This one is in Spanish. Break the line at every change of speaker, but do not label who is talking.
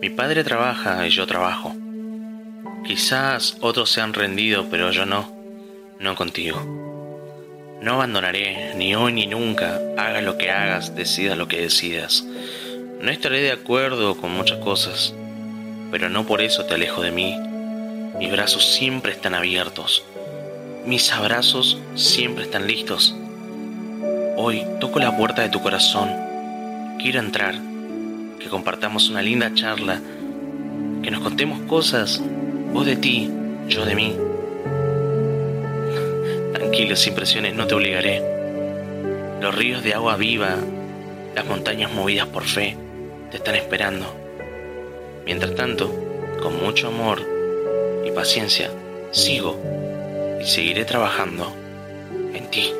Mi padre trabaja y yo trabajo. Quizás otros se han rendido, pero yo no, no contigo. No abandonaré, ni hoy ni nunca, hagas lo que hagas, decidas lo que decidas. No estaré de acuerdo con muchas cosas, pero no por eso te alejo de mí. Mis brazos siempre están abiertos. Mis abrazos siempre están listos. Hoy toco la puerta de tu corazón. Quiero entrar, que compartamos una linda charla, que nos contemos cosas, vos de ti, yo de mí. Tranquilo, sin presiones, no te obligaré. Los ríos de agua viva, las montañas movidas por fe, te están esperando. Mientras tanto, con mucho amor y paciencia, sigo y seguiré trabajando en ti.